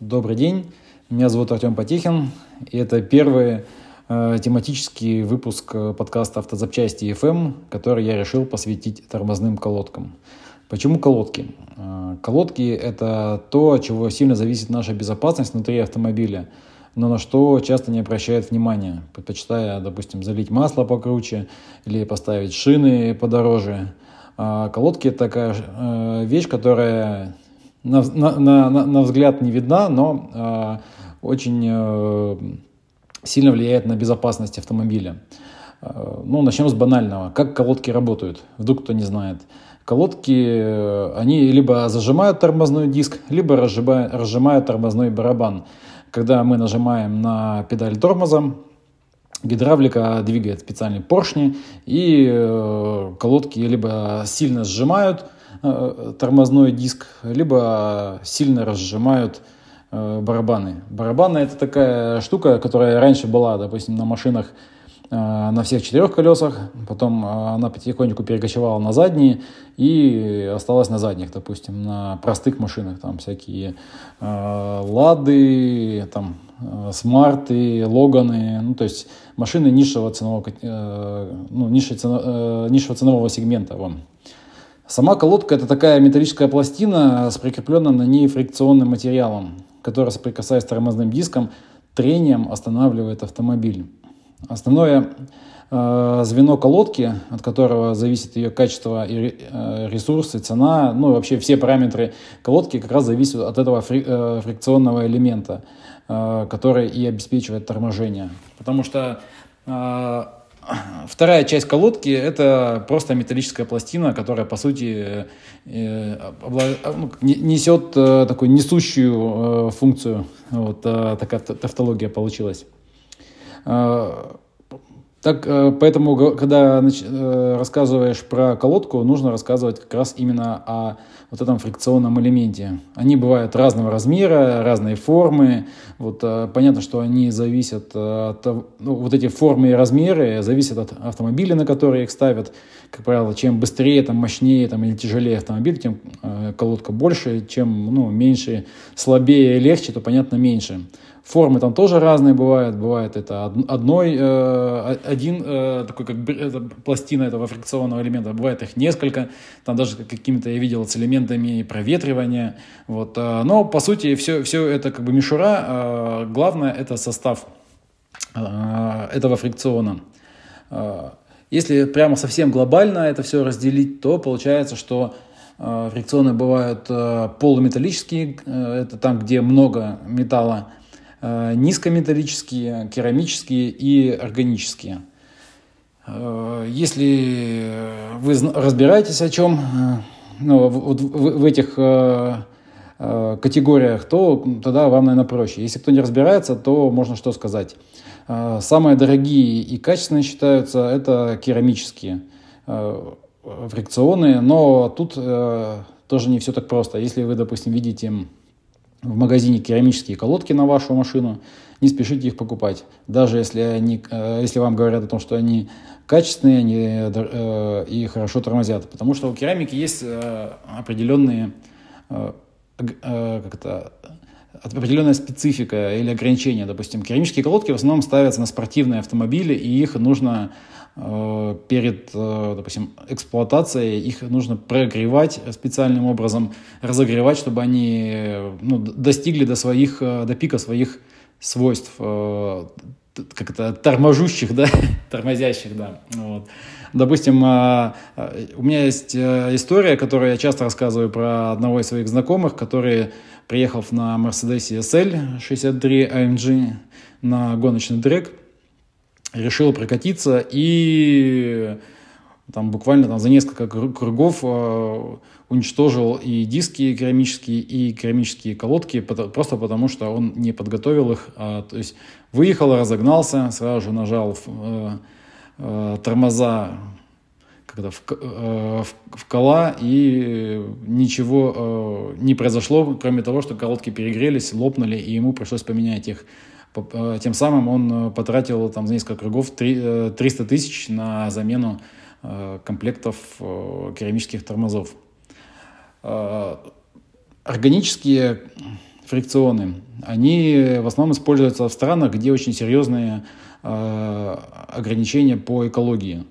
Добрый день, меня зовут Артем Потехин, и это первый э, тематический выпуск э, подкаста «Автозапчасти FM», который я решил посвятить тормозным колодкам. Почему колодки? Э, колодки – это то, от чего сильно зависит наша безопасность внутри автомобиля, но на что часто не обращают внимания, предпочитая, допустим, залить масло покруче или поставить шины подороже. А колодки – это такая э, вещь, которая на, на, на, на взгляд не видна, но э, очень э, сильно влияет на безопасность автомобиля. Э, ну, начнем с банального. Как колодки работают? Вдруг кто не знает. Колодки, э, они либо зажимают тормозной диск, либо разжимают, разжимают тормозной барабан. Когда мы нажимаем на педаль тормоза, гидравлика двигает специальные поршни, и э, колодки либо сильно сжимают, тормозной диск, либо сильно разжимают э, барабаны. Барабаны это такая штука, которая раньше была, допустим, на машинах э, на всех четырех колесах, потом она потихоньку перекочевала на задние и осталась на задних, допустим, на простых машинах, там всякие э, лады, там э, смарты, логаны, ну то есть машины низшего ценового, э, ну, низшего, цено, низшего ценового сегмента вам. Сама колодка – это такая металлическая пластина с прикрепленным на ней фрикционным материалом, который, соприкасаясь с тормозным диском, трением останавливает автомобиль. Основное э, звено колодки, от которого зависит ее качество и э, ресурсы, цена, ну и вообще все параметры колодки как раз зависят от этого фри, э, фрикционного элемента, э, который и обеспечивает торможение. Потому что э, Вторая часть колодки – это просто металлическая пластина, которая, по сути, э, ну, несет э, такую несущую э, функцию. Вот такая тавтология получилась. Так, поэтому, когда рассказываешь про колодку, нужно рассказывать как раз именно о вот этом фрикционном элементе. Они бывают разного размера, разной формы. Вот, э, понятно, что они зависят э, от... Ну, вот эти формы и размеры зависят от автомобиля, на который их ставят. Как правило, чем быстрее, там, мощнее там, или тяжелее автомобиль, тем э, колодка больше. Чем ну, меньше, слабее, легче, то, понятно, меньше. Формы там тоже разные бывают. Бывает это одной, э, один э, такой как пластина этого фрикционного элемента. Бывает их несколько. Там даже какими-то я видел с элементами проветривания. Вот. Э, но по сути все, все это как бы мишура. Главное это состав этого фрикциона. Если прямо совсем глобально это все разделить, то получается, что фрикционы бывают полуметаллические, это там, где много металла, низкометаллические, керамические и органические. Э, если вы разбираетесь о чем, э, ну, вот в этих категориях, то тогда вам, наверное, проще. Если кто не разбирается, то можно что сказать. Самые дорогие и качественные считаются это керамические фрикционные, но тут тоже не все так просто. Если вы, допустим, видите в магазине керамические колодки на вашу машину, не спешите их покупать. Даже если, они, э, если вам говорят о том, что они качественные они, э, и хорошо тормозят. Потому что у керамики есть э, определенные как это, определенная специфика или ограничения. Допустим, керамические колодки в основном ставятся на спортивные автомобили, и их нужно перед, э, допустим, эксплуатацией их нужно прогревать специальным образом, разогревать, чтобы они ну, достигли до своих, э, до пика своих свойств, как это, торможущих, да, тормозящих, да. Вот. Допустим, у меня есть история, которую я часто рассказываю про одного из своих знакомых, который, приехал на Mercedes SL 63 AMG на гоночный трек, решил прокатиться и там буквально там, за несколько кругов э, уничтожил и диски керамические, и керамические колодки, просто потому что он не подготовил их. А, то есть выехал, разогнался, сразу же нажал э, э, тормоза когда в, в, в кола, и ничего не произошло, кроме того, что колодки перегрелись, лопнули, и ему пришлось поменять их. Э, тем самым он э, потратил там за несколько кругов 300 э, тысяч на замену комплектов керамических тормозов. Органические фрикционы, они в основном используются в странах, где очень серьезные ограничения по экологии.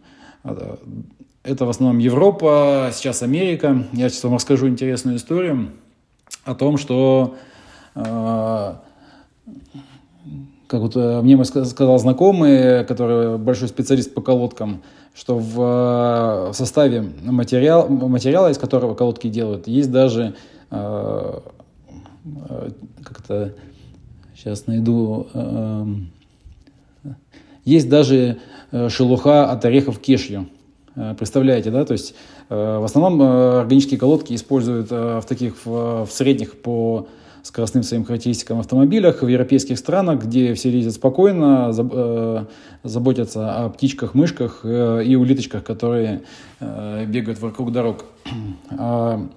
Это в основном Европа, сейчас Америка. Я сейчас вам расскажу интересную историю о том, что как вот э, мне сказал знакомый, который большой специалист по колодкам, что в, составе материал, материала, из которого колодки делают, есть даже э, э, как-то сейчас найду э, есть даже шелуха от орехов кешью. Представляете, да? То есть в основном органические колодки используют в таких в средних по скоростным своим характеристикам автомобилях в европейских странах, где все ездят спокойно, э, заботятся о птичках, мышках э, и улиточках, которые э, бегают вокруг дорог. А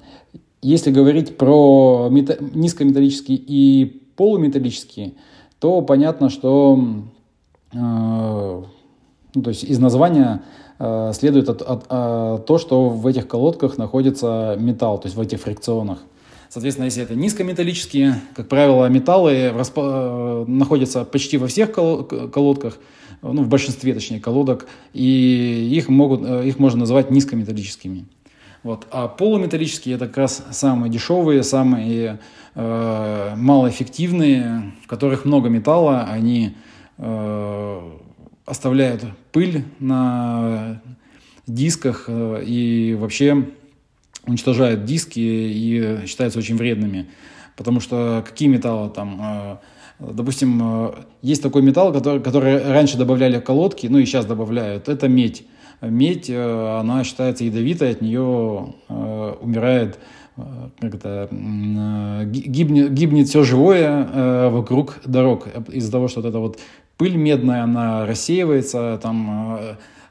если говорить про низкометаллические и полуметаллические, то понятно, что ну, то есть из названия следует от, от, от, то, что в этих колодках находится металл, то есть в этих фрикционах. Соответственно, если это низкометаллические, как правило, металлы распо- находятся почти во всех колодках, ну, в большинстве, точнее, колодок, и их, могут, их можно называть низкометаллическими. Вот. А полуметаллические это как раз самые дешевые, самые э, малоэффективные, в которых много металла, они э, оставляют пыль на дисках э, и вообще уничтожают диски и считаются очень вредными. Потому что какие металлы там... Э, допустим, э, есть такой металл, который, который раньше добавляли в колодки, ну и сейчас добавляют, это медь. Медь, э, она считается ядовитой, от нее умирает как это, гибнет, гибнет все живое вокруг дорог из-за того, что вот эта вот пыль медная, она рассеивается, там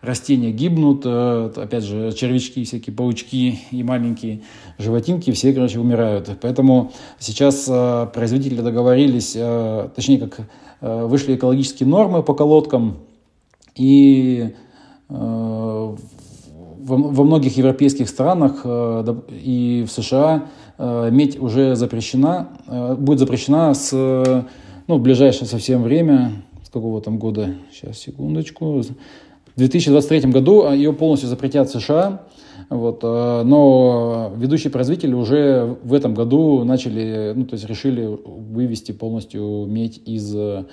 растения гибнут, э, опять же, червячки, всякие паучки и маленькие животинки, все, короче, умирают. Поэтому сейчас э, производители договорились, э, точнее, как вышли экологические нормы по колодкам, и во многих европейских странах и в США медь уже запрещена, будет запрещена с, ну, в ближайшее совсем время, с какого там года, сейчас, секундочку, в 2023 году ее полностью запретят США, вот, э, но ведущие производители уже в этом году начали, ну, то есть решили вывести полностью медь из э,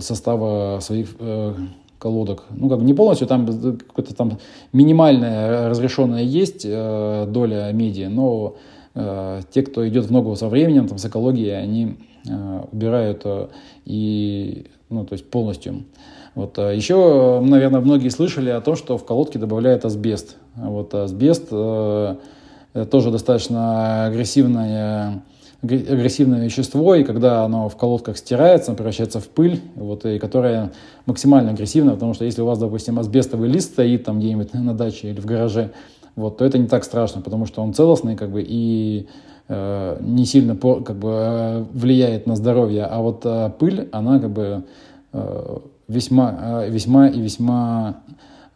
состава своих э, колодок. Ну, как бы не полностью, там какая-то там минимальная разрешенная есть э, доля меди, но э, те, кто идет в ногу со временем, там, с экологией, они э, убирают э, и ну, то есть полностью. Вот. А Еще, наверное, многие слышали о том, что в колодки добавляют асбест. Вот асбест э, тоже достаточно агрессивное, агрессивное вещество, и когда оно в колодках стирается, превращается в пыль, вот, и которая максимально агрессивна, потому что если у вас, допустим, асбестовый лист стоит там где-нибудь на даче или в гараже, вот, то это не так страшно, потому что он целостный, как бы, и Э, не сильно как бы э, влияет на здоровье, а вот э, пыль, она как бы весьма, весьма и весьма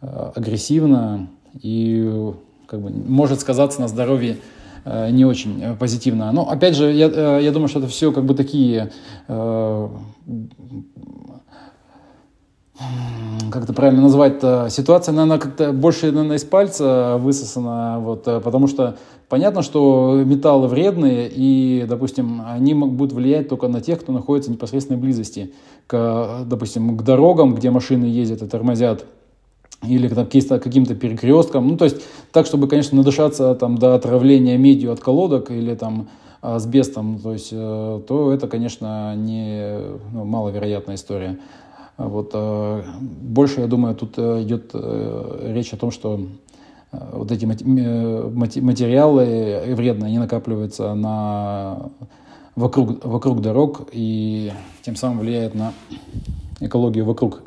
агрессивна и как бы может сказаться на здоровье не очень позитивно. Но опять же, я, я думаю, что это все как бы такие как это правильно назвать-то, ситуация, наверное, как-то больше, наверное, из пальца высосана, вот, потому что понятно, что металлы вредные, и, допустим, они будут влиять только на тех, кто находится в непосредственной близости к, допустим, к дорогам, где машины ездят и тормозят, или к каким-то перекресткам, ну, то есть так, чтобы, конечно, надышаться там до отравления медью от колодок или там асбестом, то есть, э, то это, конечно, не ну, маловероятная история. А вот, э, больше, я думаю, тут э, идет э, речь о том, что вот эти материалы вредные, они накапливаются на, вокруг, вокруг дорог и тем самым влияют на экологию вокруг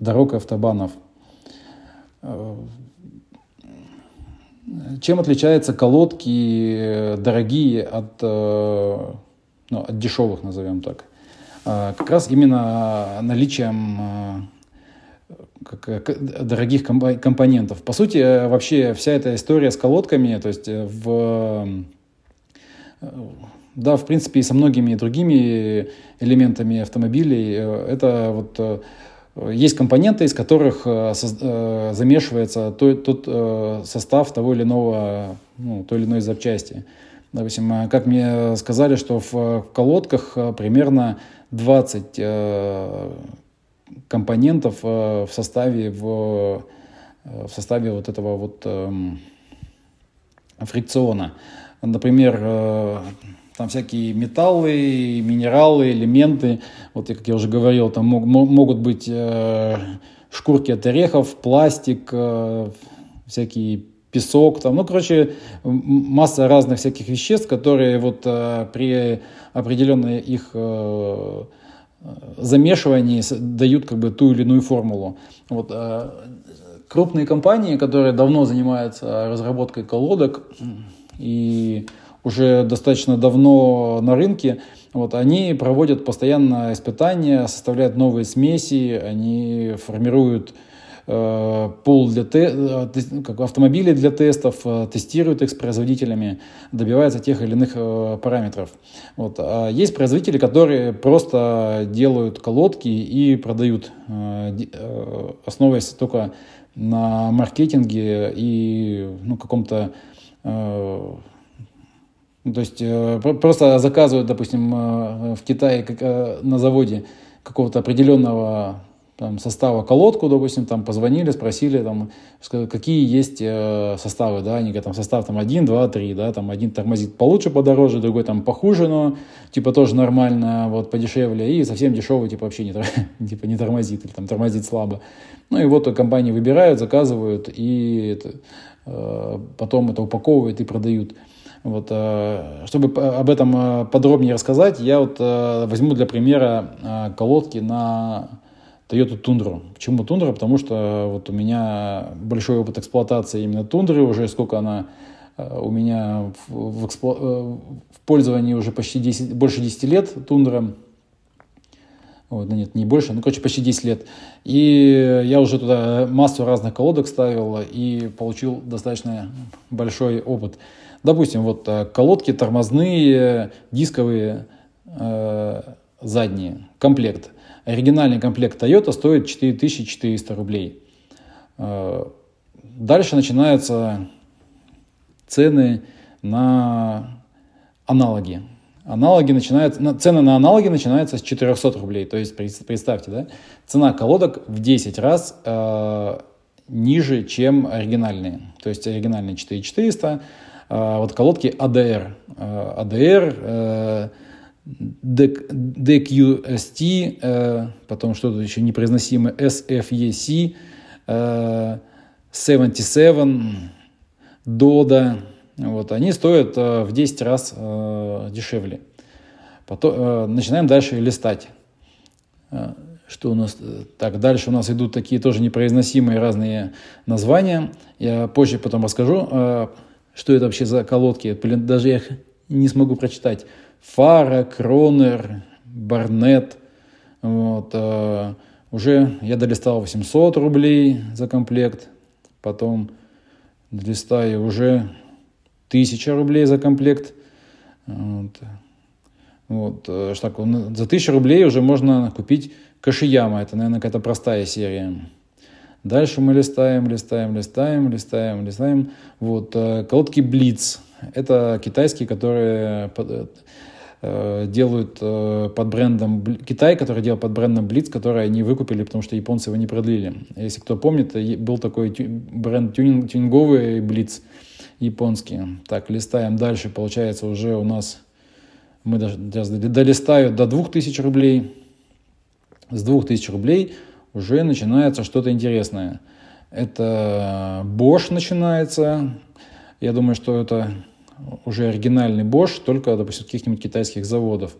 дорог и автобанов. Чем отличаются колодки дорогие от, ну, от дешевых, назовем так? А, как раз именно наличием а, дорогих компонентов. По сути, вообще вся эта история с колодками, то есть э, в да, в принципе, и со многими другими элементами автомобилей. Это вот есть компоненты, из которых замешивается тот состав того или иного, ну, той или иной запчасти. Допустим, как мне сказали, что в колодках примерно 20 компонентов э, в составе, в, э, в составе вот этого вот эм, фрикциона. Например, э, там всякие металлы, минералы, элементы. Вот, как я уже говорил, там могут быть шкурки от орехов, пластик, всякие песок, там, ну, короче, масса разных всяких веществ, которые вот при определенной их замешивании дают как бы ту или иную формулу. Вот, э, крупные компании, которые давно занимаются разработкой колодок и уже достаточно давно на рынке, вот, они проводят постоянно испытания, составляют новые смеси, они формируют Э, пул для те, э, как автомобили для тестов, э, тестируют их с производителями, добиваются тех или иных параметров. Вот. А есть производители, которые просто делают колодки и продают, основываясь только на маркетинге и ну, каком-то то есть просто заказывают, допустим, в Китае на заводе какого-то определенного там, состава колодку, допустим, там позвонили, спросили, там, какие есть э, составы, да, они говорят, там состав там 1, 2, 3, да, там один тормозит получше, подороже, другой там похуже, но типа тоже нормально, вот подешевле, и совсем дешевый, типа вообще не, типа, не тормозит, или там тормозит слабо. Ну и вот компании выбирают, заказывают, и это, э, потом это упаковывают и продают. Вот, э, чтобы об этом э, подробнее рассказать, я вот э, возьму для примера колодки на Toyota Tundra. Почему Tundra? Потому что вот у меня большой опыт эксплуатации именно Тундры, уже сколько она э, у меня в, в, эксплу... Э, в пользовании уже почти 10, больше 10 лет Тундра. Вот, да нет, не больше, ну, короче, почти 10 лет. И я уже туда массу разных колодок ставил и получил достаточно большой опыт. Допустим, вот э, колодки тормозные, дисковые, э, задние, комплект – Оригинальный комплект Toyota стоит 4400 рублей. Э, дальше начинаются цены на аналоги. Аналоги начинаются, цены на аналоги начинаются с 400 рублей. То есть представьте, да, цена колодок в 10 раз э, ниже, чем оригинальные. То есть оригинальные 4400, э, вот колодки ADR. Э, ADR э, DQST, э, потом что-то еще непроизносимое, SFEC, 77, DODA, вот, они стоят э, в 10 раз э, дешевле. Потом, начинаем дальше листать. Что у нас? Так, дальше у нас идут такие тоже непроизносимые разные названия. Я позже потом расскажу, что это вообще за колодки. Блин, даже я их не смогу прочитать. Фара, Кронер, Барнет. Вот, э, уже я долистал 800 рублей за комплект, потом долистаю уже 1000 рублей за комплект. Вот. Вот, э, так, за 1000 рублей уже можно купить Кашияма. Это, наверное, какая-то простая серия. Дальше мы листаем, листаем, листаем, листаем, листаем. Вот, э, колодки Блиц. Это китайские, которые Э, делают э, под брендом Китай, который делал под брендом Blitz, который они выкупили, потому что японцы его не продлили. Если кто помнит, был такой бренд тюнинг, тюнинговый Blitz японский. Так, листаем дальше, получается уже у нас мы даже долистают до 2000 рублей. С 2000 рублей уже начинается что-то интересное. Это Bosch начинается. Я думаю, что это уже оригинальный Bosch, только, допустим, каких-нибудь китайских заводов.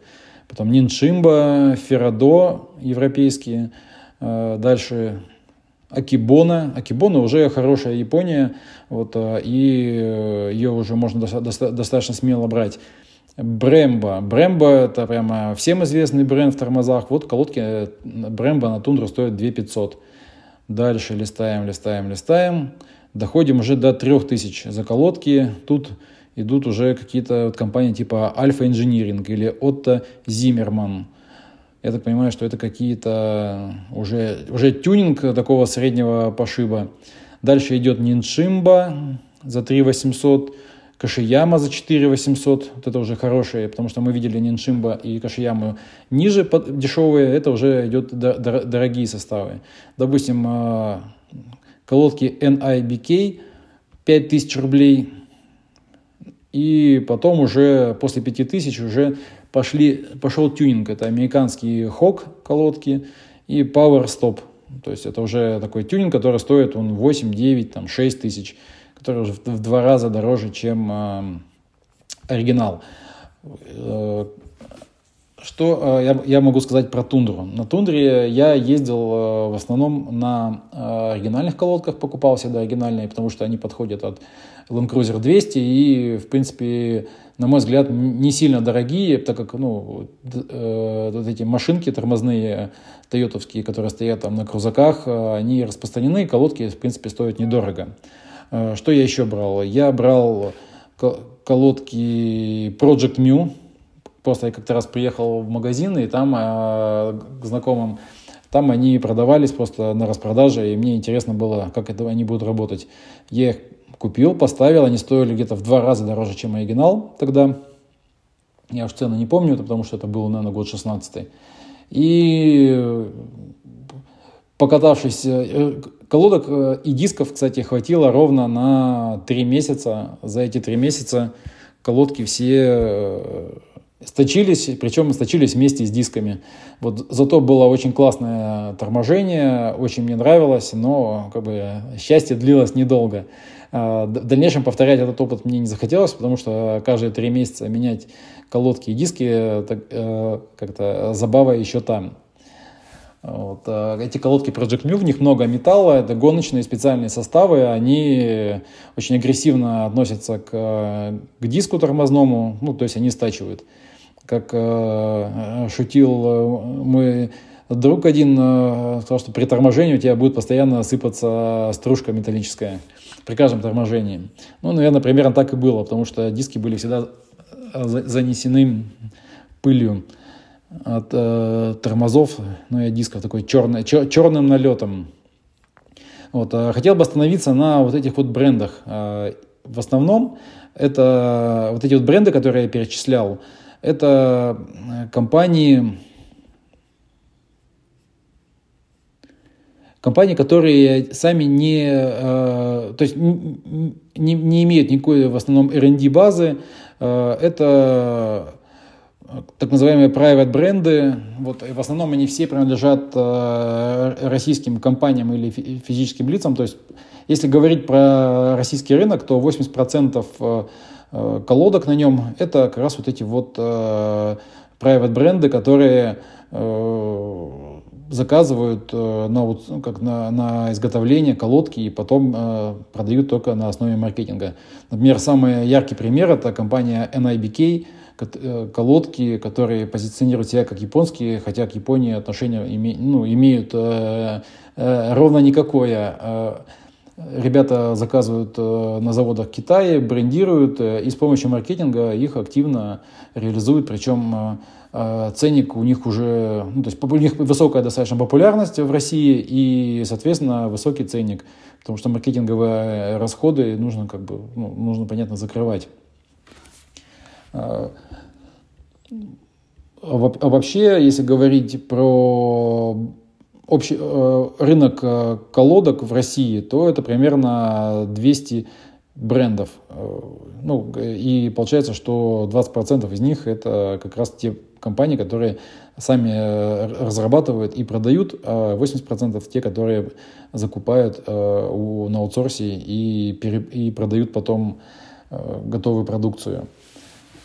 Потом Ниншимба, Ферадо европейские, э, дальше Акибона. Акибона уже хорошая Япония, вот, э, и э, ее уже можно достаточно смело брать. Брембо. Брембо это прямо всем известный бренд в тормозах. Вот колодки Брембо на тундру стоят 2500. Дальше листаем, листаем, листаем. Доходим уже до 3000 за колодки. Тут идут уже какие-то вот компании типа Alpha Engineering или Otto Zimmerman. Я так понимаю, что это какие-то уже, уже тюнинг такого среднего пошиба. Дальше идет Ninshimba за 3 800, Кашияма за 4 800. Вот это уже хорошие, потому что мы видели Ниншимба и Кашияму ниже дешевые. Это уже идет дорогие составы. Допустим, а, колодки NIBK 5000 рублей. И потом уже после 5000 уже пошли, пошел тюнинг. Это американские Hawk колодки и Power Stop. То есть это уже такой тюнинг, который стоит он 8, 9, там, 6 тысяч который уже в два раза дороже, чем э, оригинал. Э, что э, я, я могу сказать про тундру? На тундре я ездил в основном на оригинальных колодках, покупал всегда оригинальные, потому что они подходят от Land Cruiser 200 и, в принципе, на мой взгляд, не сильно дорогие, так как ну, вот эти машинки тормозные, тойотовские, которые стоят там на крузаках, они распространены, колодки, в принципе, стоят недорого. Э, что я еще брал? Я брал колодки Project Mew. Просто я как-то раз приехал в магазин, и там э, к знакомым, там они продавались просто на распродаже, и мне интересно было, как это они будут работать. Я их купил, поставил, они стоили где-то в два раза дороже, чем оригинал тогда. Я уж цены не помню, потому что это был, наверное, год 16 И покатавшись, э, колодок э, и дисков, кстати, хватило ровно на три месяца. За эти три месяца колодки все э, сточились, причем сточились вместе с дисками. Вот зато было очень классное торможение, очень мне нравилось, но как бы счастье длилось недолго. В дальнейшем повторять этот опыт мне не захотелось, потому что каждые три месяца менять колодки и диски как-то забава еще там. Вот. А эти колодки Project Mu, в них много металла, это гоночные специальные составы, они очень агрессивно относятся к, к диску тормозному, ну, то есть они стачивают. Как э, шутил э, мой друг один, э, сказал, что при торможении у тебя будет постоянно сыпаться стружка металлическая при каждом торможении. Ну, наверное, примерно так и было, потому что диски были всегда э, занесены пылью от э, тормозов, ну и дисков такой черный, чер, черным налетом. Вот, э, хотел бы остановиться на вот этих вот брендах. Э, в основном это вот эти вот бренды, которые я перечислял, это э, компании, компании, которые сами не, э, то есть не, не имеют никакой в основном R&D базы. Э, это так называемые private бренды, вот, в основном они все принадлежат э, российским компаниям или физическим лицам. То есть, если говорить про российский рынок, то 80% э, э, колодок на нем это как раз вот эти вот э, private бренды, которые э, заказывают э, на, вот, ну, как на, на изготовление колодки и потом э, продают только на основе маркетинга. Например, самый яркий пример это компания NIBK – Э, колодки, которые позиционируют себя как японские, хотя к Японии отношения име, ну, имеют э, э, ровно никакое. Э, ребята заказывают на заводах Китая, брендируют и с помощью маркетинга их активно реализуют, причем ценник у них уже, ну, то есть у них высокая достаточно популярность в России и, соответственно, высокий ценник, потому что маркетинговые расходы нужно как бы, ну, нужно, понятно, закрывать. А, а вообще, если говорить про общий э, рынок э, колодок в России, то это примерно 200 брендов. Э, ну, и получается, что 20% из них это как раз те компании, которые сами разрабатывают и продают, а 80% те, которые закупают на аутсорсе и, и продают потом готовую продукцию.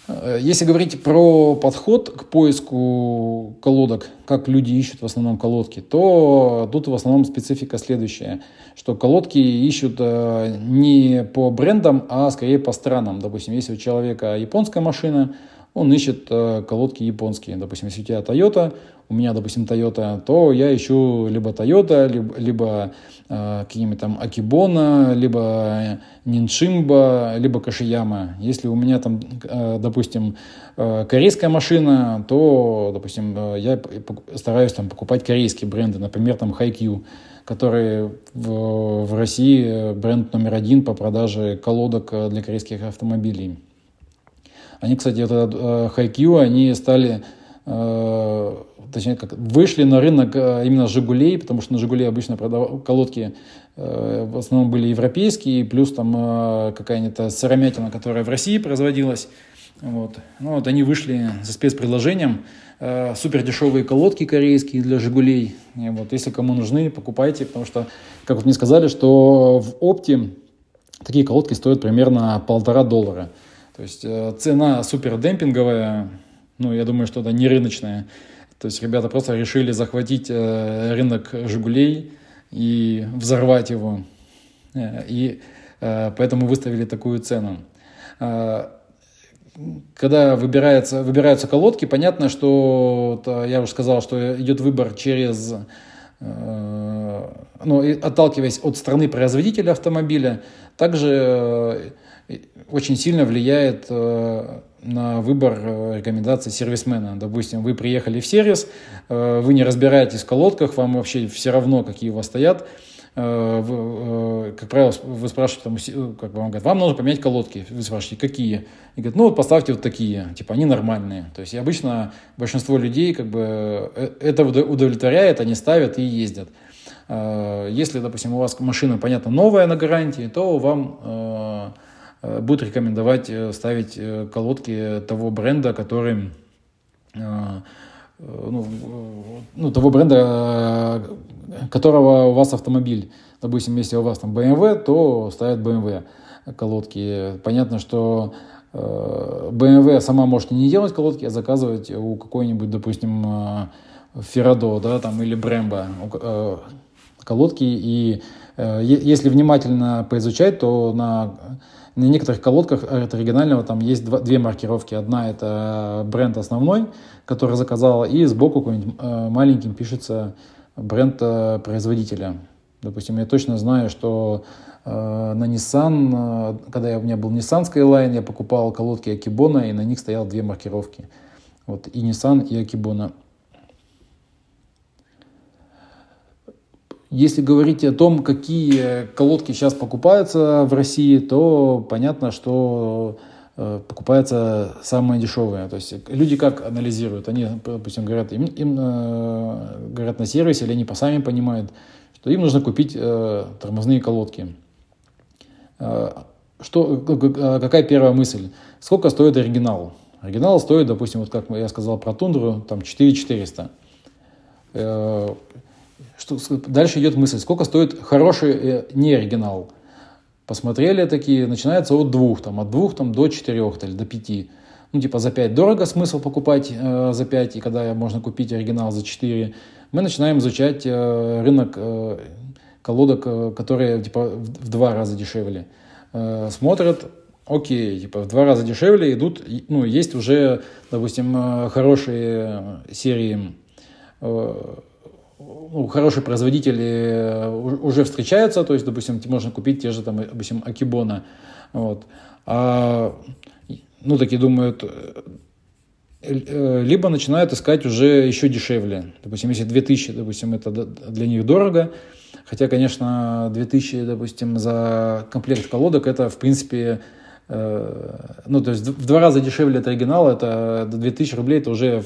Э, если говорить про подход к поиску колодок, как люди ищут в основном колодки, то тут в основном специфика следующая, что колодки ищут э, не по брендам, а скорее по странам. Допустим, если у человека японская машина, он ищет э, колодки японские. Допустим, если у тебя Toyota, у меня, допустим, Toyota, то я ищу либо Toyota, либо, либо э, какие-нибудь там Акибона, либо Ниншимба, либо Кашияма. Если у меня там, э, допустим, э, корейская машина, то, допустим, э, я стараюсь там покупать корейские бренды, например, там Хайкью который в, в России бренд номер один по продаже колодок э, для корейских автомобилей. Они, кстати, это э, Хайкью, они стали, э, точнее, как вышли на рынок именно Жигулей, потому что на Жигулей обычно продав... колодки в основном были европейские, плюс там какая-нибудь сыромятина, которая в России производилась. Вот. Ну, вот они вышли за спецпредложением. Э, супер дешевые колодки корейские для «Жигулей». И вот, если кому нужны, покупайте, потому что, как вот мне сказали, что в опте такие колодки стоят примерно полтора доллара. То есть э, цена супер демпинговая, ну, я думаю, что это не рыночная. То есть ребята просто решили захватить э, рынок «Жигулей» и взорвать его. И поэтому выставили такую цену когда выбирается, выбираются колодки, понятно, что я уже сказал, что идет выбор через, э, ну, отталкиваясь от страны производителя автомобиля, также э, очень сильно влияет э, на выбор рекомендаций сервисмена. Допустим, вы приехали в сервис, вы не разбираетесь в колодках, вам вообще все равно, какие у вас стоят, Э, э, как правило, вы спрашиваете, там, э, как вам говорят, вам нужно поменять колодки. Вы спрашиваете, какие? И говорят, ну вот поставьте вот такие, типа они нормальные. То есть обычно большинство людей как бы это удовлетворяет, они ставят и ездят. Если, допустим, у вас машина, понятно, новая на гарантии, то вам будут рекомендовать ставить колодки того бренда, который ну, ну, того бренда, которого у вас автомобиль. Допустим, если у вас там BMW, то ставят BMW колодки. Понятно, что э, BMW сама может не делать колодки, а заказывать у какой-нибудь, допустим, э, Феррадо, да, там, или э, колодки. И если внимательно поизучать, то на, на некоторых колодках от оригинального там есть два, две маркировки. Одна это бренд основной, который заказал, и сбоку какой-нибудь маленьким пишется бренд производителя. Допустим, я точно знаю, что э, на Nissan, э, когда я, у меня был Nissan Skyline, я покупал колодки Акибона, и на них стоял две маркировки. Вот, и Nissan, и Акибона. Если говорить о том, какие колодки сейчас покупаются в России, то понятно, что Э, покупается самое дешевое. То есть люди как анализируют? Они, допустим, говорят, им, им э, говорят на сервисе, или они по сами понимают, что им нужно купить э, тормозные колодки. Что, какая первая мысль? Сколько стоит оригинал? Оригинал стоит, допустим, вот как я сказал про тундру, там 4400. Э, что, дальше идет мысль, сколько стоит хороший э, не оригинал? Посмотрели такие, начинается от двух, там, от двух там, до четырех или до пяти. Ну, типа за пять дорого смысл покупать э, за пять, и когда можно купить оригинал за четыре. Мы начинаем изучать э, рынок э, колодок, э, которые типа в, в два раза дешевле. Э, смотрят, окей, типа в два раза дешевле идут, ну, есть уже, допустим, э, хорошие серии э, ну, хорошие производители э, уже встречаются, то есть, допустим, можно купить те же, там, допустим, Акибона, вот. А, ну, такие думают, э, э, либо начинают искать уже еще дешевле. Допустим, если 2000, допустим, это для них дорого, хотя, конечно, 2000, допустим, за комплект колодок, это, в принципе, ну, то есть в два раза дешевле от оригинала, это 2000 рублей, это уже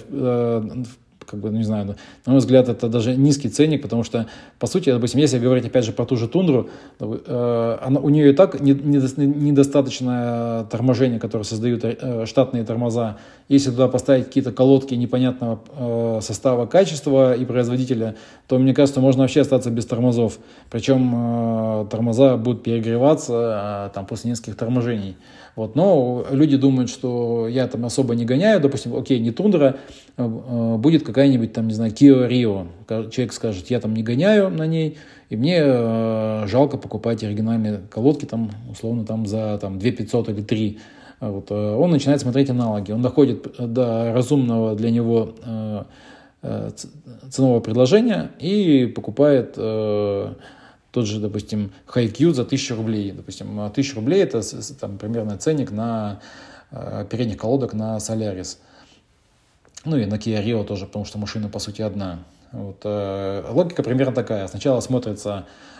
как бы, ну, не знаю, на мой взгляд, это даже низкий ценник, потому что, по сути, допустим, если говорить, опять же, про ту же тундру, э, она, у нее и так недостаточное торможение, которое создают э, штатные тормоза. Если туда поставить какие-то колодки непонятного э, состава, качества и производителя, то, мне кажется, можно вообще остаться без тормозов. Причем тормоза будут перегреваться там, после нескольких торможений. Вот, но люди думают, что я там особо не гоняю, допустим, окей, не тундра, а, а, будет какая-нибудь там, не знаю, Kia Rio. Человек скажет, я там не гоняю на ней, и мне э, жалко покупать оригинальные колодки там, условно, там за там, 2 500 или 3. Вот, он начинает смотреть аналоги. Он доходит до разумного для него ценового предложения и покупает тот же, допустим, HiQ за 1000 рублей. Допустим, 1000 рублей – это там, примерно ценник на передних колодок на Solaris. Ну и на Kia Rio тоже, потому что машина, по сути, одна. Вот, э, логика примерно такая. Сначала смотрится э,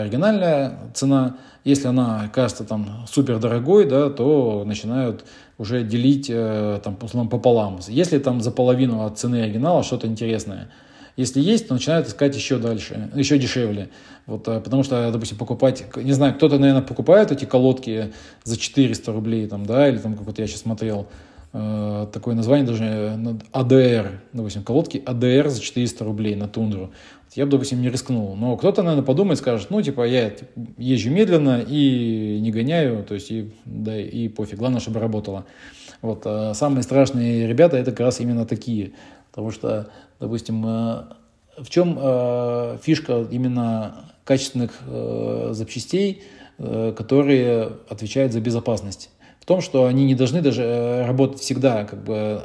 оригинальная цена. Если она кажется там супер дорогой, да, то начинают уже делить э, там, пополам. Если там за половину от цены оригинала что-то интересное, если есть, то начинают искать еще дальше, еще дешевле. Вот, э, потому что, допустим, покупать, не знаю, кто-то, наверное, покупает эти колодки за 400 рублей, там, да, или там, как вот я сейчас смотрел, Э, такое название даже АДР, допустим, колодки АДР за 400 рублей на тундру. Я бы, допустим, не рискнул. Но кто-то, наверное, подумает, скажет, ну, типа, я езжу медленно и не гоняю, то есть, и, да, и пофиг, главное, чтобы работало. Вот, а самые страшные ребята это как раз именно такие. Потому что, допустим, э, в чем э, фишка именно качественных э, запчастей, которые отвечают за безопасность? в том, что они не должны даже работать всегда, как бы,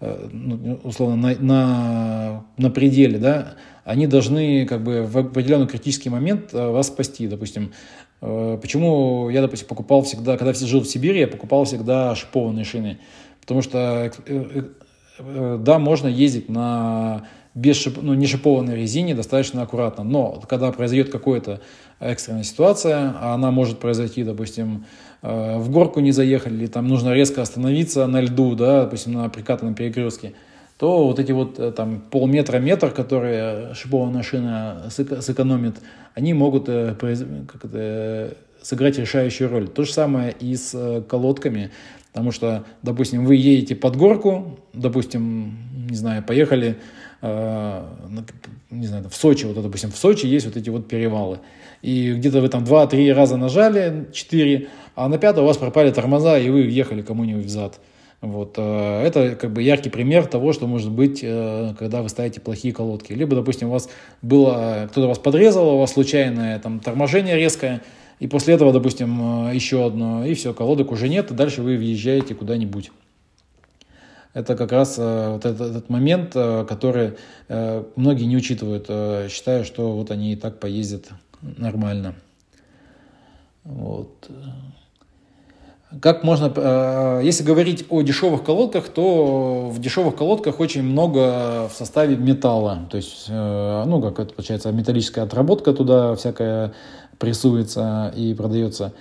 ну, условно, на, на, на пределе, да, они должны как бы в определенный критический момент э, вас спасти, допустим. Почему я, допустим, покупал всегда, когда жил в Сибири, я покупал всегда шипованные шины, потому что, да, можно ездить на без шип, ну, не шипованной резине достаточно аккуратно, но когда произойдет какая-то экстренная ситуация, а она может произойти, допустим, Э, в горку не заехали, или там нужно резко остановиться на льду, да, допустим, на прикатанном перекрестке, то вот эти вот э, там полметра-метр, которые шипованная шина сэкономит, они могут э, как это, сыграть решающую роль. То же самое и с колодками, потому что, допустим, вы едете под горку, допустим, не знаю, поехали не знаю, в Сочи, вот, допустим, в Сочи есть вот эти вот перевалы, и где-то вы там 2-3 раза нажали, 4, а на пятом у вас пропали тормоза, и вы въехали кому-нибудь в зад. Вот. Э, это как бы яркий пример того, что может быть, э, когда вы ставите плохие колодки. Либо, допустим, у вас было, кто-то вас подрезал, у вас случайное там, торможение резкое, и после этого, допустим, э, еще одно, и все, колодок уже нет, и дальше вы въезжаете куда-нибудь. Это как раз вот этот, этот момент, который многие не учитывают, считая, что вот они и так поездят нормально. Вот. Как можно, э, если говорить о дешевых колодках, то в дешевых колодках очень много в составе металла. То есть, э, ну, как это получается, металлическая отработка туда всякая прессуется и продается.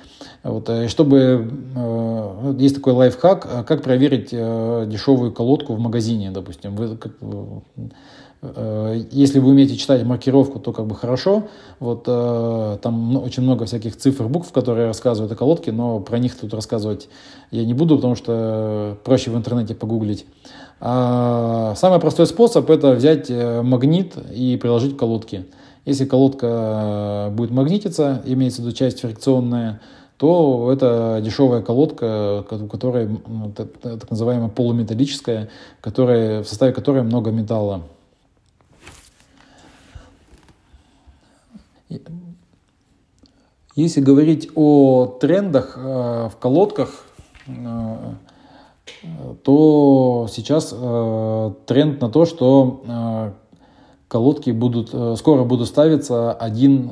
Вот, и чтобы, э, есть такой лайфхак, как проверить дешевую колодку в магазине, допустим. Вы, если вы умеете читать маркировку, то как бы хорошо. Вот э, там очень много всяких цифр, букв, которые рассказывают о колодке, но про них тут рассказывать я не буду, потому что проще в интернете погуглить. А самый простой способ это взять э, магнит и приложить к колодке. Если колодка будет магнититься, имеется в виду часть фрикционная, то это дешевая колодка, которая так называемая полуметаллическая, которая, в составе которой много металла. Если говорить о трендах э, в колодках, э, то сейчас э, тренд на то, что колодки будут, скоро будут ставиться один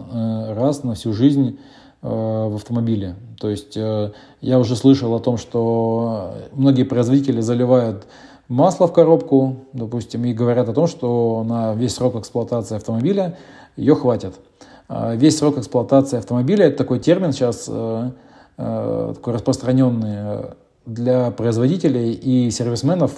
раз на всю жизнь в автомобиле. То есть я уже слышал о том, что многие производители заливают масло в коробку, допустим, и говорят о том, что на весь срок эксплуатации автомобиля ее хватит. А, весь срок эксплуатации автомобиля, это такой термин сейчас э, э, такой распространенный э, для производителей и сервисменов.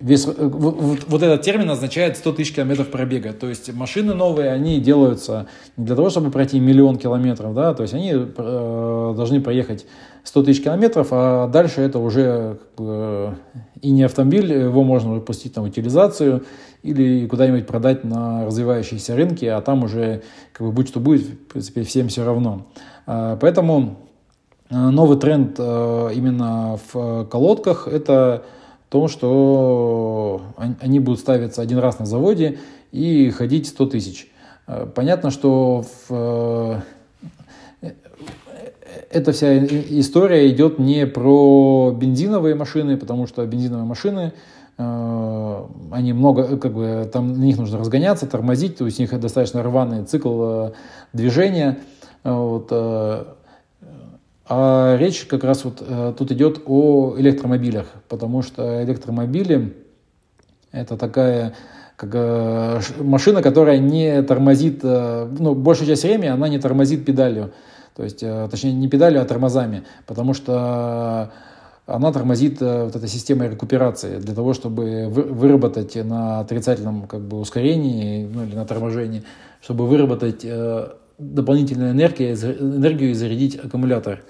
Весь, вот, вот этот термин означает 100 тысяч километров пробега. То есть машины новые, они делаются не для того, чтобы пройти миллион километров, да, то есть они должны проехать 100 тысяч километров, а дальше это уже как бы, и не автомобиль, его можно выпустить на утилизацию или куда-нибудь продать на развивающиеся рынки, а там уже как бы будь что будет, в принципе, всем все равно. А, поэтому э, новый тренд э, именно в колодках – это то, что они будут ставиться один раз на заводе и ходить 100 тысяч. Э, понятно, что в эта вся история идет не про бензиновые машины, потому что бензиновые машины они много, как бы, там на них нужно разгоняться, тормозить, то есть у них достаточно рваный цикл движения. Вот, а речь как раз вот тут идет о электромобилях, потому что электромобили это такая как, э, машина, которая не тормозит, э, ну, большую часть времени она не тормозит педалью, то есть, э, точнее, не педалью, а тормозами, потому что она тормозит вот этой системой рекуперации для того, чтобы выработать на отрицательном как бы, ускорении ну, или на торможении, чтобы выработать дополнительную энергию, энергию и зарядить аккумулятор.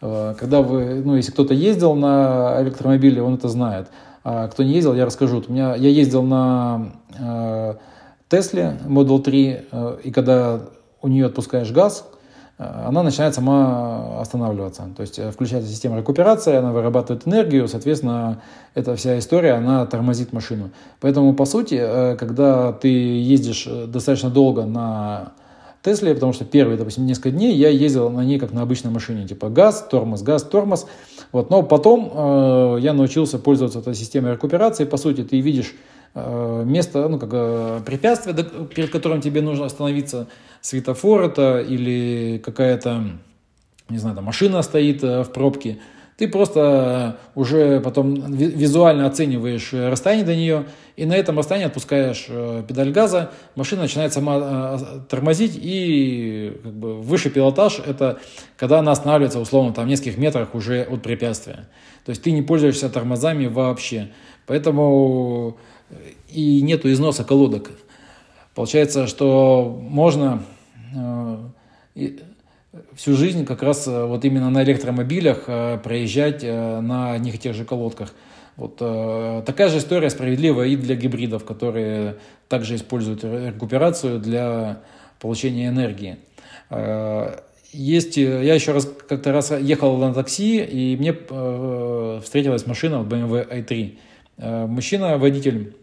Когда вы, ну, если кто-то ездил на электромобиле, он это знает. А кто не ездил, я расскажу. У меня, я ездил на э, Тесле Model 3, э, и когда у нее отпускаешь газ, э, она начинает сама останавливаться. То есть включается система рекуперации, она вырабатывает энергию, соответственно, эта вся история, она тормозит машину. Поэтому, по сути, когда ты ездишь достаточно долго на Тесле, потому что первые, допустим, несколько дней я ездил на ней как на обычной машине, типа газ, тормоз, газ, тормоз. Вот. Но потом э, я научился пользоваться этой системой рекуперации. По сути, ты видишь э, место, ну, как э, препятствие, перед которым тебе нужно остановиться, светофор это или какая-то, не знаю, там машина стоит э, в пробке – ты просто уже потом визуально оцениваешь э, расстояние до нее, и на этом расстоянии отпускаешь э, педаль газа, машина начинает сама э, тормозить, и как бы выше пилотаж – это когда она останавливается, условно, там в нескольких метрах уже от препятствия. То есть ты не пользуешься тормозами вообще. Поэтому и нету износа колодок. Получается, что можно всю жизнь как раз э, вот именно на электромобилях э, проезжать э, на одних и тех же колодках. Вот такая же история справедлива и для гибридов, которые также используют рекуперацию для получения энергии. Есть, я еще раз как-то раз ехал на такси, и мне встретилась машина BMW i3. Мужчина, водитель,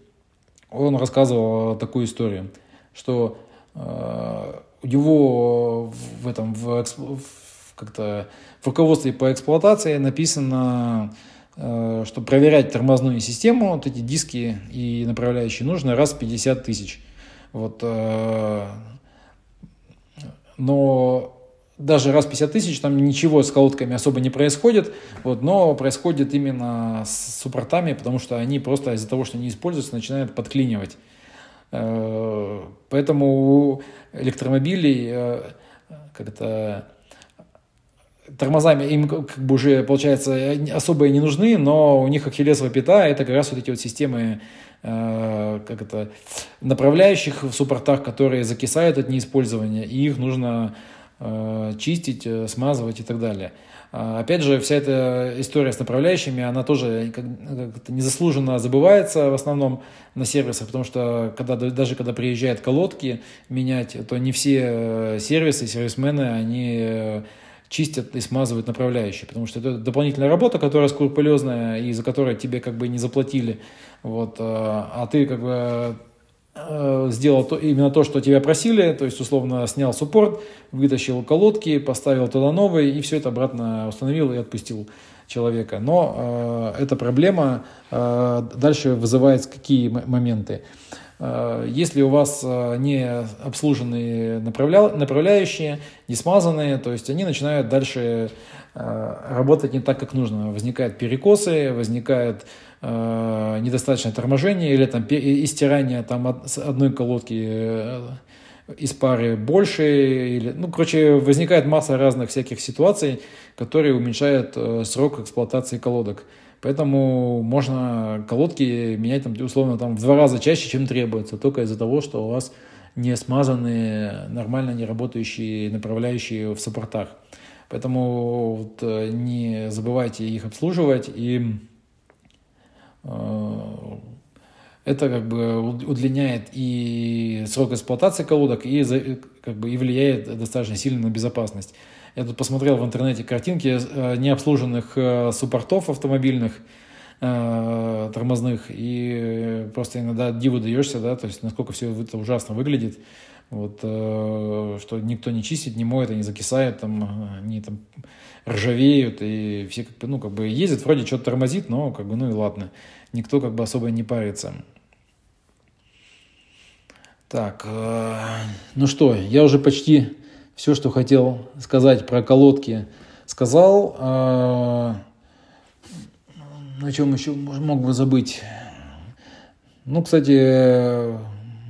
он рассказывал такую историю, что у него в этом в, в как-то в руководстве по эксплуатации написано, э, что проверять тормозную систему, вот эти диски и направляющие нужно раз в 50 тысяч. Вот, э, но даже раз в 50 тысяч там ничего с колодками особо не происходит, вот, но происходит именно с суппортами, потому что они просто из-за того, что не используются, начинают подклинивать. Э, поэтому у электромобилей э, как-то тормозами им как бы уже, получается, особо и не нужны, но у них ахиллесова пята – это как раз вот эти вот системы э, как это, направляющих в суппортах, которые закисают от неиспользования, и их нужно чистить, смазывать и так далее. А, опять же, вся эта история с направляющими, она тоже как-то незаслуженно забывается в основном на сервисах, потому что когда, даже когда приезжают колодки менять, то не все э, сервисы, сервисмены, они э, чистят и смазывают направляющие, потому что это дополнительная работа, которая скрупулезная и за которой тебе как бы не заплатили, вот, а, ты как бы Э, сделал то, именно то, что тебя просили, то есть условно снял суппорт, вытащил колодки, поставил туда новые и все это обратно установил и отпустил человека. Но э, эта проблема э, дальше вызывает какие моменты. Э, если у вас э, не обслуженные направля... направляющие, не смазанные, то есть они начинают дальше э, работать не так, как нужно. Возникают перекосы, возникает э, недостаточное торможение или там истирание там одной колодки э, из пары больше. Или, ну, короче, возникает масса разных всяких ситуаций, которые уменьшают э, срок эксплуатации колодок. Поэтому можно колодки менять там, условно там, в два раза чаще, чем требуется, только из-за того, что у вас не смазанные, нормально не работающие направляющие в саппортах. Поэтому вот, не забывайте их обслуживать и это как бы удлиняет и срок эксплуатации колодок, и как бы и влияет достаточно сильно на безопасность. Я тут посмотрел в интернете картинки э, необслуженных э, суппортов автомобильных, тормозных, и просто иногда диву даешься, да, то есть насколько все это ужасно выглядит. вот, э, что никто не чистит, не моет, они закисают, там, они там ржавеют, и все как бы, ну, как бы ездят, вроде что-то тормозит, но как бы, ну и ладно. Никто как бы особо не парится. Так, э, ну что, я уже почти все, что хотел сказать про колодки, сказал. Э, о чем еще мог бы забыть? Ну, кстати,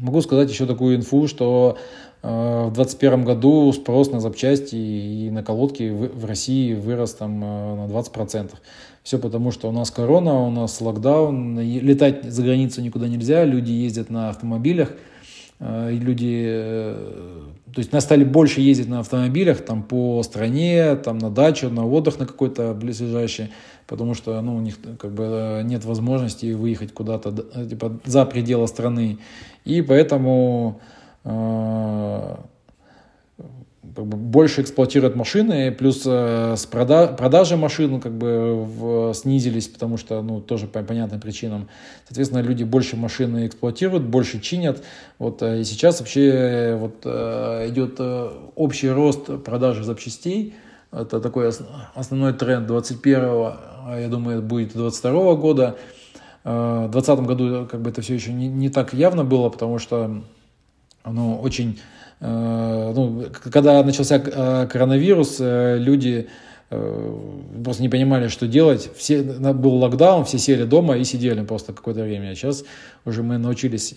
могу сказать еще такую инфу, что э, в 2021 году спрос на запчасти и на колодки в России вырос там на 20%. Все потому, что у нас корона, у нас локдаун, летать за границу никуда нельзя, люди ездят на автомобилях – Э, люди, э, то есть нас стали больше ездить на автомобилях там по стране, там на дачу, на отдых на какой-то близлежащий, потому что ну, у них как бы нет возможности выехать куда-то типа, за пределы страны. И поэтому э, больше эксплуатируют машины, плюс э, с прода продажи машин как бы в, снизились, потому что, ну, тоже по понятным причинам. Соответственно, люди больше машины эксплуатируют, больше чинят. Вот, э, и сейчас вообще вот, э, идет э, общий рост продажи запчастей. Это такой основной тренд 21-го, а я думаю, будет 22 года. Э, в 2020 году как бы это все еще не, не так явно было, потому что оно очень Э, ну, когда начался э, коронавирус, э, люди просто не понимали, что делать. Все, был локдаун, все сели дома и сидели просто какое-то время. А сейчас уже мы научились,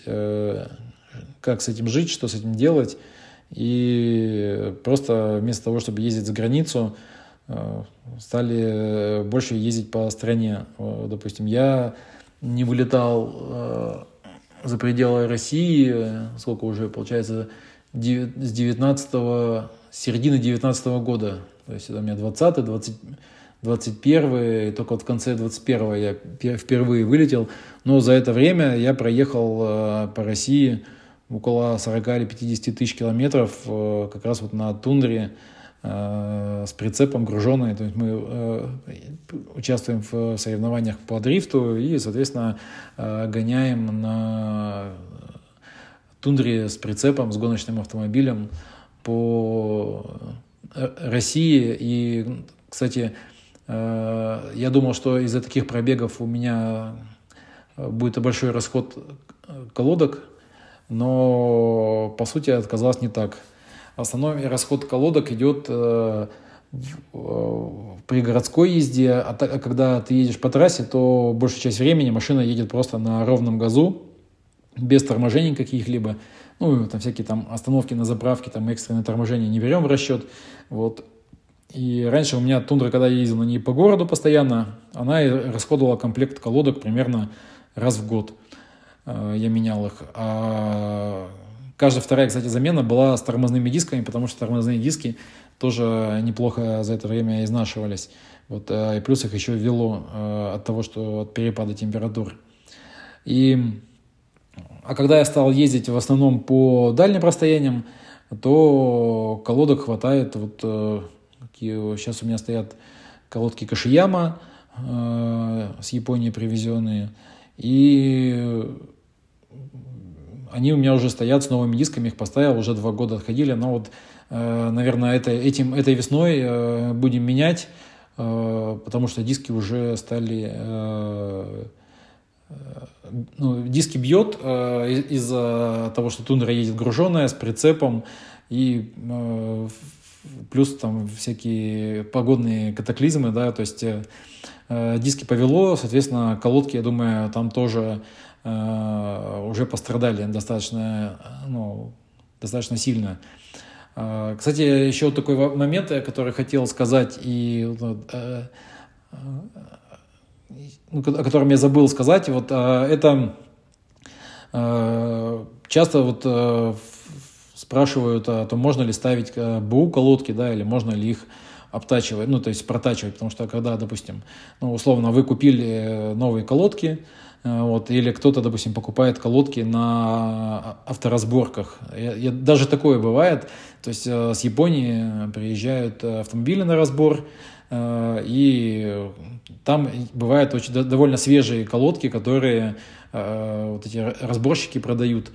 как с этим жить, что с этим делать. И просто вместо того, чтобы ездить за границу, стали больше ездить по стране. Допустим, я не вылетал за пределы России, сколько уже, получается, с 19 середины 19 года. То есть это у меня 20 20, 21 и только вот в конце 21 я впервые вылетел. Но за это время я проехал э, по России около 40 или 50 тысяч километров э, как раз вот на тундре э, с прицепом груженной. То есть мы участвуем в соревнованиях по дрифту и, соответственно, гоняем на тундре с прицепом, с гоночным автомобилем по э, России. И, кстати, э, я думал, что из-за таких пробегов у меня э, будет большой расход колодок, но по сути оказалось не так. Основной расход колодок идет при городской езде, а, а когда ты едешь по трассе, то большую часть времени машина едет просто на ровном газу, без торможений каких-либо. Ну, там всякие там остановки на заправке, там экстренное торможение не берем в расчет. Вот. И раньше у меня тундра, когда я ездил на ней по городу постоянно, она расходовала комплект колодок примерно раз в год. Э, я менял их. А каждая вторая, кстати, замена была с тормозными дисками, потому что тормозные диски тоже неплохо за это время изнашивались. Вот, э, и плюс их еще вело э, от того, что от перепада температур. И а когда я стал ездить в основном по дальним расстояниям, то колодок хватает. Вот э, какие сейчас у меня стоят колодки Кашияма э, с Японии привезенные. И они у меня уже стоят с новыми дисками, их поставил, уже два года отходили. Но вот, э, наверное, это, этим, этой весной будем менять, потому что диски уже стали ну, диски бьет э, из-за того, что тундра едет груженная с прицепом и э, плюс там всякие погодные катаклизмы, да, то есть э, э диски повело, соответственно, колодки, я думаю, там тоже э, уже пострадали достаточно, ну, достаточно сильно. Э, кстати, еще такой момент, который хотел сказать и э, о котором я забыл сказать, вот а, это а, часто вот а, спрашивают о том, можно ли ставить БУ колодки, да, или можно ли их обтачивать, ну, то есть протачивать, потому что когда, допустим, ну, условно, вы купили новые колодки, вот, или кто-то, допустим, покупает колодки на авторазборках. Я, я, даже такое бывает. То есть с Японии приезжают автомобили на разбор, Э, и там бывают очень довольно свежие колодки, которые э, вот эти разборщики продают.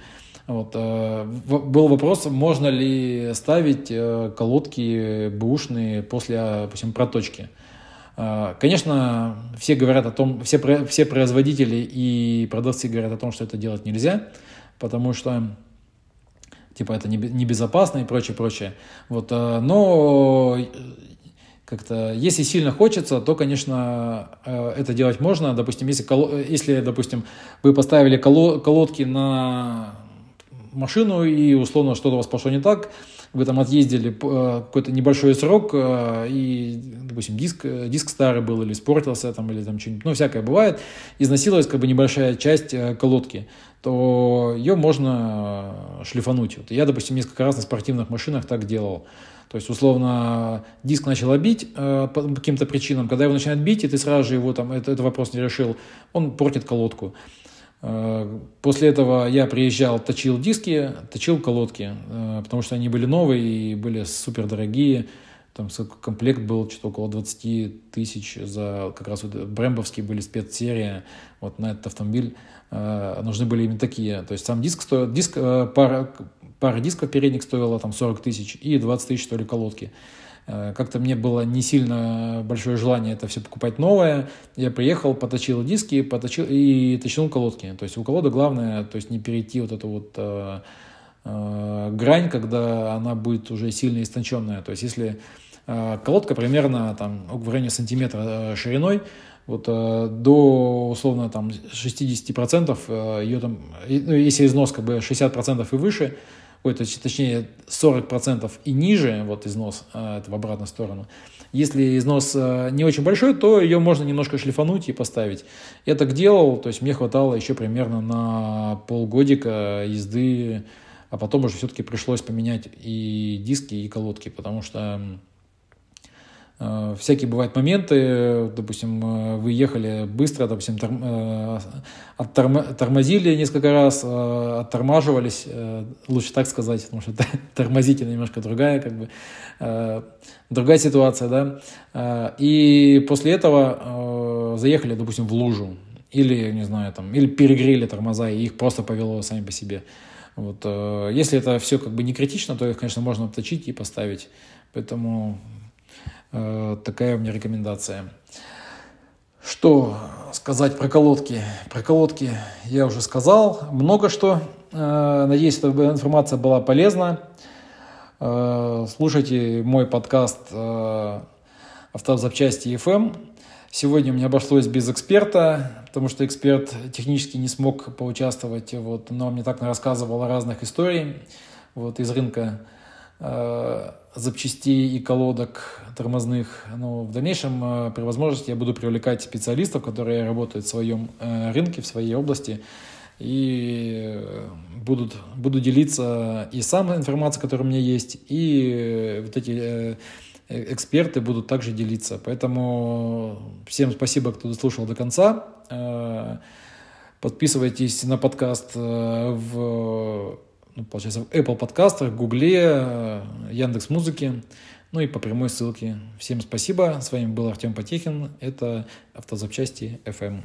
Вот, э, был вопрос, можно ли ставить э, колодки бэушные после, допустим, проточки. Э, конечно, все говорят о том, все, все производители и продавцы говорят о том, что это делать нельзя, потому что типа это небезопасно и прочее, прочее. Вот, но как-то, если сильно хочется, то, конечно, это делать можно. Допустим, если, если допустим, вы поставили колодки на машину, и условно что-то у вас пошло не так, вы там отъездили э, какой-то небольшой срок, э, и, допустим, диск, э, диск старый был или испортился, там, или там что-нибудь, ну, всякое бывает, износилась как бы небольшая часть колодки, то ее можно шлифануть. Вот я, допустим, несколько раз на спортивных машинах так делал. То есть, условно, диск начал бить э, по каким-то причинам. Когда его начинает бить, и ты сразу же его там, это, это вопрос не решил, он портит колодку. Э, после этого я приезжал, точил диски, точил колодки, э, потому что они были новые и были супер дорогие. Там комплект был что-то около 20 тысяч за как раз вот брембовские были спецсерия вот на этот автомобиль. Э, нужны были именно такие. То есть сам диск стоил, диск, пара, пара дисков передних стоила там 40 тысяч и 20 тысяч стоили колодки. Э, как-то мне было не сильно большое желание это все покупать новое. Я приехал, поточил диски, поточил и точил колодки. То есть у колоды главное, то есть не перейти вот эту вот э, э, грань, когда она будет уже сильно истонченная. То есть если э, колодка примерно там в районе сантиметра э, шириной, вот э, до условно там 60% э, ее там, ну, если износ как бы 60% и выше, ой, точнее 40% и ниже, вот износ, а, это в обратную сторону. Если износ а, не очень большой, то ее можно немножко шлифануть и поставить. Я так делал, то есть мне хватало еще примерно на полгодика езды, а потом уже все-таки пришлось поменять и диски, и колодки, потому что Э, всякие бывают моменты, допустим, э, вы ехали быстро, допустим, торм, э, оттормозили несколько раз, оттормаживались, лучше так сказать, потому что тормозите немножко другая, как бы, другая ситуация, да, и после этого заехали, допустим, в лужу, или, не знаю, там, или перегрели тормоза, и их просто повело сами по себе. Вот, если это все как бы не критично, то их, конечно, можно обточить и поставить. Поэтому Э, такая у меня рекомендация. Что сказать про колодки? Про колодки я уже сказал много что. Э, надеюсь, эта информация была полезна. Э, слушайте мой подкаст «Автозапчасти FM». Сегодня у меня обошлось без эксперта, потому что эксперт технически не смог поучаствовать, вот, но мне так рассказывал о разных историях вот, из рынка запчастей и колодок тормозных. Но в дальнейшем э, при возможности я буду привлекать специалистов, которые работают в своем э, рынке, в своей области, и э, будут, буду делиться и сам информацией, которая у меня есть, и вот эти эксперты будут также делиться. Поэтому всем спасибо, кто дослушал до конца. Подписывайтесь на подкаст в ну, получается, в Apple подкастах, Гугле, Яндекс Музыке, ну и по прямой ссылке. Всем спасибо. С вами был Артем Потехин. Это автозапчасти FM.